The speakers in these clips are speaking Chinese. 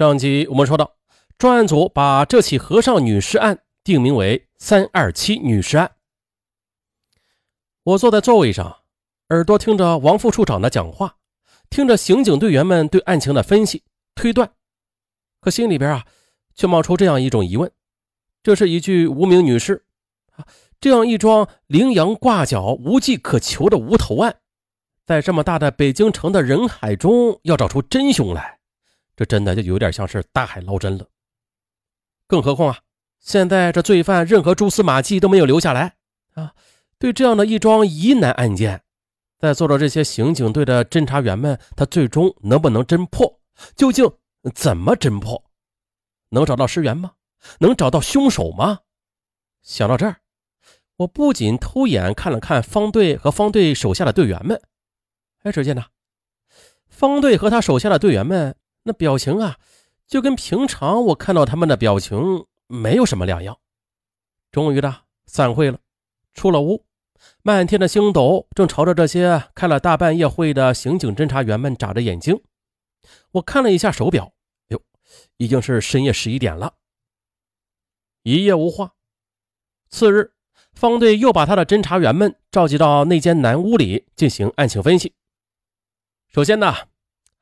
上集我们说到，专案组把这起和尚女尸案定名为“三二七女尸案”。我坐在座位上，耳朵听着王副处长的讲话，听着刑警队员们对案情的分析推断，可心里边啊，却冒出这样一种疑问：这是一具无名女尸啊，这样一桩羚羊挂角、无迹可求的无头案，在这么大的北京城的人海中，要找出真凶来。这真的就有点像是大海捞针了，更何况啊，现在这罪犯任何蛛丝马迹都没有留下来啊！对这样的一桩疑难案件，在座的这些刑警队的侦查员们，他最终能不能侦破？究竟怎么侦破？能找到尸源吗？能找到凶手吗？想到这儿，我不仅偷眼看了看方队和方队手下的队员们，哎，只见呢，方队和他手下的队员们。那表情啊，就跟平常我看到他们的表情没有什么两样。终于的散会了，出了屋，漫天的星斗正朝着这些开了大半夜会的刑警侦查员们眨着眼睛。我看了一下手表，哟，已经是深夜十一点了。一夜无话。次日，方队又把他的侦查员们召集到那间南屋里进行案情分析。首先呢。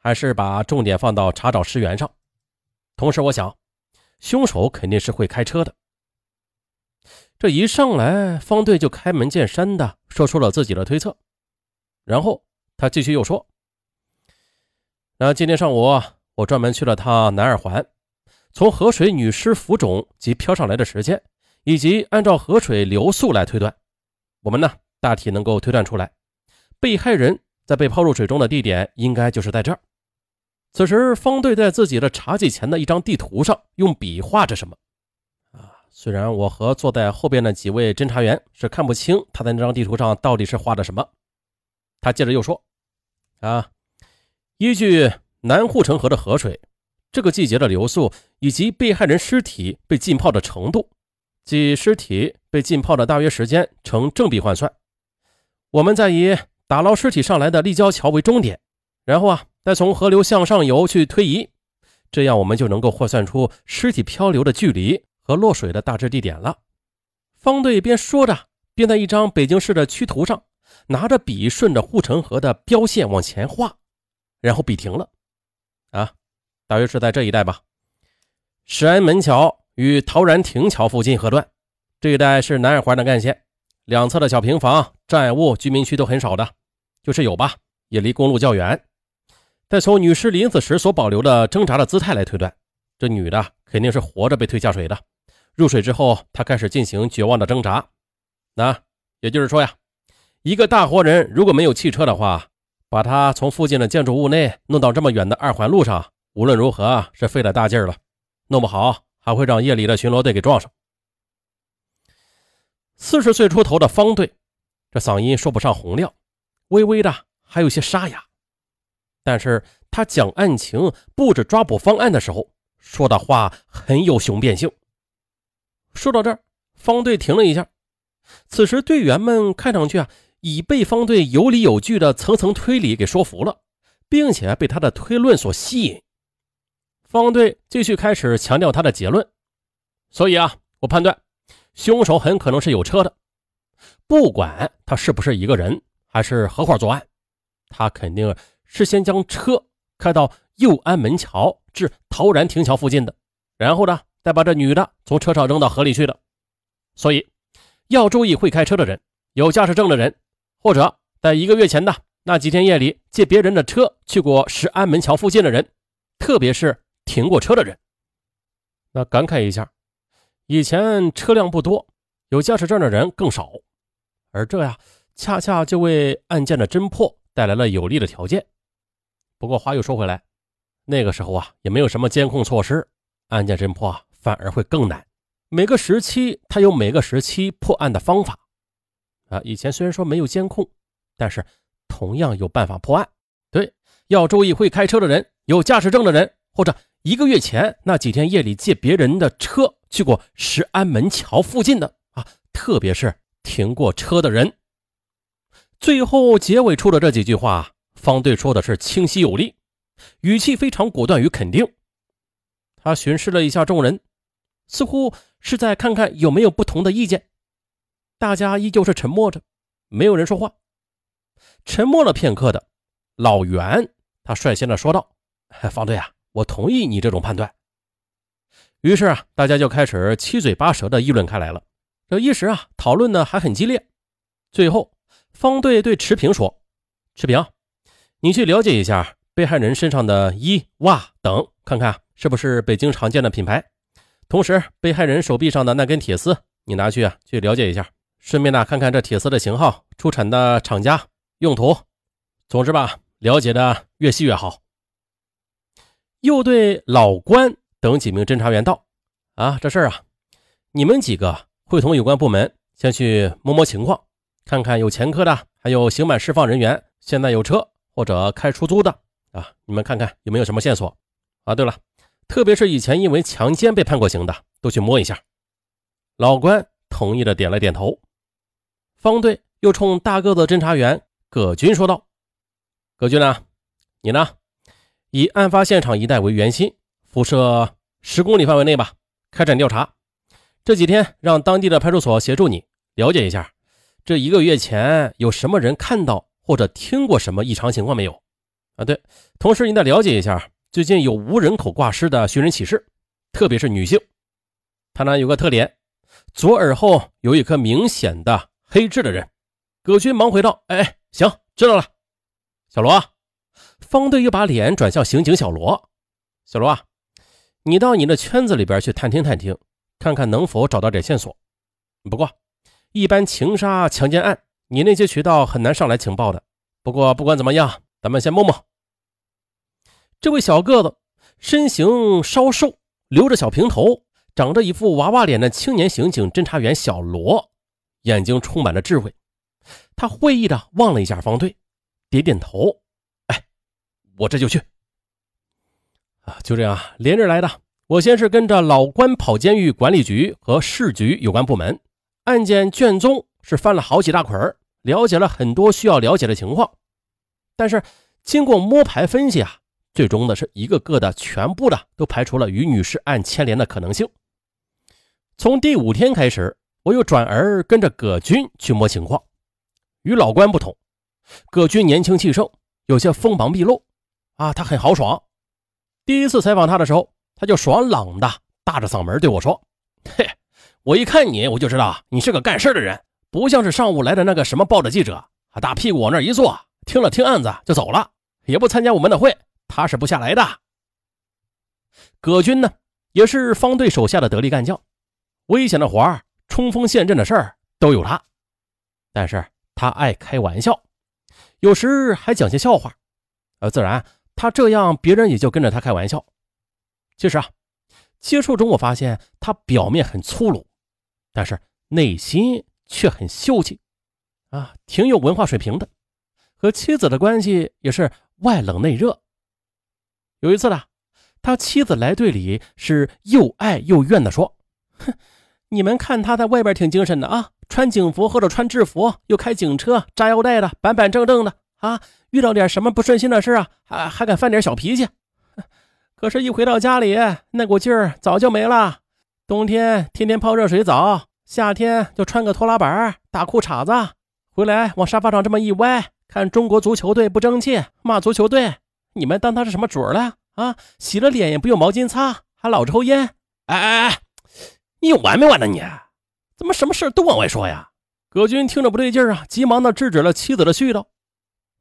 还是把重点放到查找尸源上。同时，我想，凶手肯定是会开车的。这一上来，方队就开门见山的说出了自己的推测。然后他继续又说：“那今天上午，我专门去了趟南二环，从河水女尸浮肿及漂上来的时间，以及按照河水流速来推断，我们呢大体能够推断出来，被害人在被抛入水中的地点应该就是在这儿。”此时，方队在自己的茶几前的一张地图上用笔画着什么。啊，虽然我和坐在后边的几位侦查员是看不清他在那张地图上到底是画的什么。他接着又说：“啊，依据南护城河的河水，这个季节的流速以及被害人尸体被浸泡的程度，即尸体被浸泡的大约时间呈正比换算。我们再以打捞尸体上来的立交桥为终点，然后啊。”再从河流向上游去推移，这样我们就能够换算出尸体漂流的距离和落水的大致地点了。方队边说着，边在一张北京市的区图上拿着笔顺着护城河的标线往前画，然后笔停了。啊，大约是在这一带吧。石安门桥与陶然亭桥附近河段这一带是南二环的干线，两侧的小平房、障碍物、居民区都很少的，就是有吧，也离公路较远。再从女尸临死时所保留的挣扎的姿态来推断，这女的肯定是活着被推下水的。入水之后，她开始进行绝望的挣扎。那也就是说呀，一个大活人如果没有汽车的话，把她从附近的建筑物内弄到这么远的二环路上，无论如何是费了大劲儿了，弄不好还会让夜里的巡逻队给撞上。四十岁出头的方队，这嗓音说不上洪亮，微微的还有些沙哑。但是他讲案情、布置抓捕方案的时候，说的话很有雄辩性。说到这儿，方队停了一下。此时队员们看上去啊，已被方队有理有据的层层推理给说服了，并且被他的推论所吸引。方队继续开始强调他的结论。所以啊，我判断凶手很可能是有车的，不管他是不是一个人，还是合伙作案，他肯定。是先将车开到右安门桥至陶然亭桥附近的，然后呢，再把这女的从车上扔到河里去的。所以要注意会开车的人、有驾驶证的人，或者在一个月前的那几天夜里借别人的车去过石安门桥附近的人，特别是停过车的人。那感慨一下，以前车辆不多，有驾驶证的人更少，而这呀，恰恰就为案件的侦破带来了有利的条件。不过话又说回来，那个时候啊，也没有什么监控措施，案件侦破啊反而会更难。每个时期它有每个时期破案的方法啊。以前虽然说没有监控，但是同样有办法破案。对，要注意会开车的人、有驾驶证的人，或者一个月前那几天夜里借别人的车去过石安门桥附近的啊，特别是停过车的人。最后结尾处的这几句话。方队说的是清晰有力，语气非常果断与肯定。他巡视了一下众人，似乎是在看看有没有不同的意见。大家依旧是沉默着，没有人说话。沉默了片刻的老袁，他率先的说道：“方队啊，我同意你这种判断。”于是啊，大家就开始七嘴八舌的议论开来了。这一时啊，讨论的还很激烈。最后，方队对池平说：“池平，你去了解一下被害人身上的衣袜等，看看是不是北京常见的品牌。同时，被害人手臂上的那根铁丝，你拿去啊，去了解一下。顺便呢，看看这铁丝的型号、出产的厂家、用途。总之吧，了解的越细越好。”又对老关等几名侦查员道：“啊，这事儿啊，你们几个。”会同有关部门先去摸摸情况，看看有前科的，还有刑满释放人员，现在有车或者开出租的啊，你们看看有没有什么线索啊？对了，特别是以前因为强奸被判过刑的，都去摸一下。老关同意的点了点头。方队又冲大个子侦查员葛军说道：“葛军呢？你呢？以案发现场一带为圆心，辐射十公里范围内吧，开展调查。”这几天让当地的派出所协助你了解一下，这一个月前有什么人看到或者听过什么异常情况没有？啊，对，同时你得了解一下最近有无人口挂失的寻人启事，特别是女性。他呢有个特点，左耳后有一颗明显的黑痣的人。葛军忙回道：“哎，行，知道了。”小罗，方队又把脸转向刑警小罗：“小罗啊，你到你的圈子里边去探听探听。”看看能否找到点线索。不过，一般情杀、强奸案，你那些渠道很难上来情报的。不过，不管怎么样，咱们先摸摸。这位小个子，身形稍瘦，留着小平头，长着一副娃娃脸的青年刑警侦查员小罗，眼睛充满了智慧。他会意的望了一下方队，点点头：“哎，我这就去。”啊，就这样，连着来的。我先是跟着老关跑监狱管理局和市局有关部门，案件卷宗是翻了好几大捆了解了很多需要了解的情况。但是经过摸排分析啊，最终的是一个个的全部的都排除了与女士案牵连的可能性。从第五天开始，我又转而跟着葛军去摸情况。与老关不同，葛军年轻气盛，有些锋芒毕露啊，他很豪爽。第一次采访他的时候。他就爽朗的大着嗓门对我说：“嘿，我一看你，我就知道你是个干事的人，不像是上午来的那个什么报的记者，大屁股往那一坐，听了听案子就走了，也不参加我们的会，踏实不下来的。”葛军呢，也是方队手下的得力干将，危险的活儿、冲锋陷阵的事儿都有他，但是他爱开玩笑，有时还讲些笑话，呃，自然他这样，别人也就跟着他开玩笑。其实啊，接触中我发现他表面很粗鲁，但是内心却很秀气，啊，挺有文化水平的。和妻子的关系也是外冷内热。有一次呢，他妻子来队里是又爱又怨的说：“哼，你们看他在外边挺精神的啊，穿警服或者穿制服，又开警车，扎腰带的，板板正正的啊。遇到点什么不顺心的事啊，还还敢犯点小脾气。”可是，一回到家里，那股劲儿早就没了。冬天天天泡热水澡，夏天就穿个拖拉板、大裤衩子，回来往沙发上这么一歪，看中国足球队不争气，骂足球队。你们当他是什么主儿了啊？洗了脸也不用毛巾擦，还老抽烟。哎哎哎，你有完没完呢？你怎么什么事都往外说呀？葛军听着不对劲啊，急忙的制止了妻子的絮叨。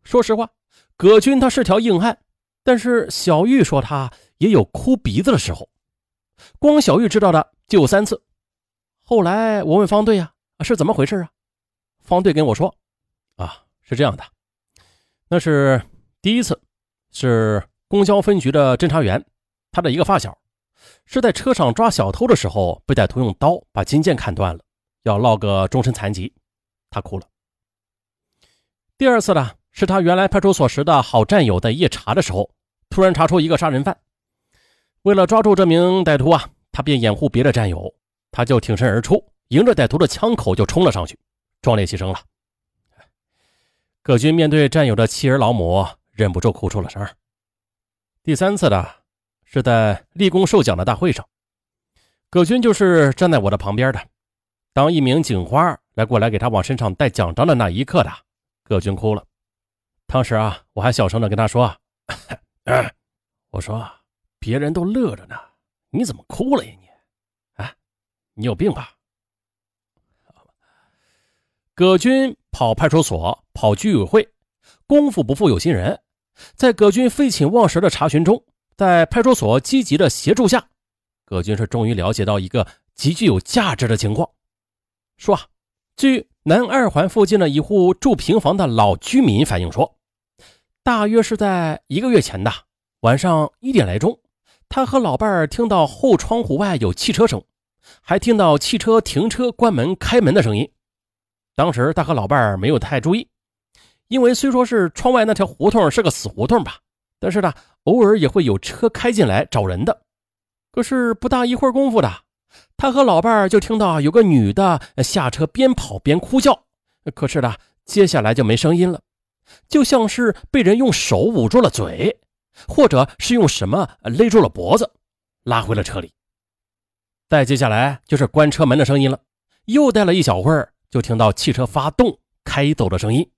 说实话，葛军他是条硬汉，但是小玉说他。也有哭鼻子的时候，光小玉知道的就有三次。后来我问方队啊，是怎么回事啊？方队跟我说，啊，是这样的，那是第一次，是公交分局的侦查员，他的一个发小，是在车上抓小偷的时候，被歹徒用刀把金剑砍断了，要落个终身残疾，他哭了。第二次呢，是他原来派出所时的好战友在夜查的时候，突然查出一个杀人犯。为了抓住这名歹徒啊，他便掩护别的战友，他就挺身而出，迎着歹徒的枪口就冲了上去，壮烈牺牲了。葛军面对战友的妻儿老母，忍不住哭出了声。第三次的是在立功受奖的大会上，葛军就是站在我的旁边的。当一名警花来过来给他往身上戴奖章的那一刻的，葛军哭了。当时啊，我还小声的跟他说：“ 我说别人都乐着呢，你怎么哭了呀你？你有病吧？”葛军跑派出所，跑居委会，功夫不负有心人，在葛军废寝忘食的查询中。在派出所积极的协助下，葛军是终于了解到一个极具有价值的情况。说啊，据南二环附近的一户住平房的老居民反映说，大约是在一个月前的晚上一点来钟，他和老伴儿听到后窗户外有汽车声，还听到汽车停车、关门、开门的声音。当时他和老伴儿没有太注意，因为虽说是窗外那条胡同是个死胡同吧。但是呢，偶尔也会有车开进来找人的。可是不大一会儿功夫的，他和老伴儿就听到有个女的下车边跑边哭叫。可是呢，接下来就没声音了，就像是被人用手捂住了嘴，或者是用什么勒住了脖子，拉回了车里。再接下来就是关车门的声音了。又待了一小会儿，就听到汽车发动开走的声音。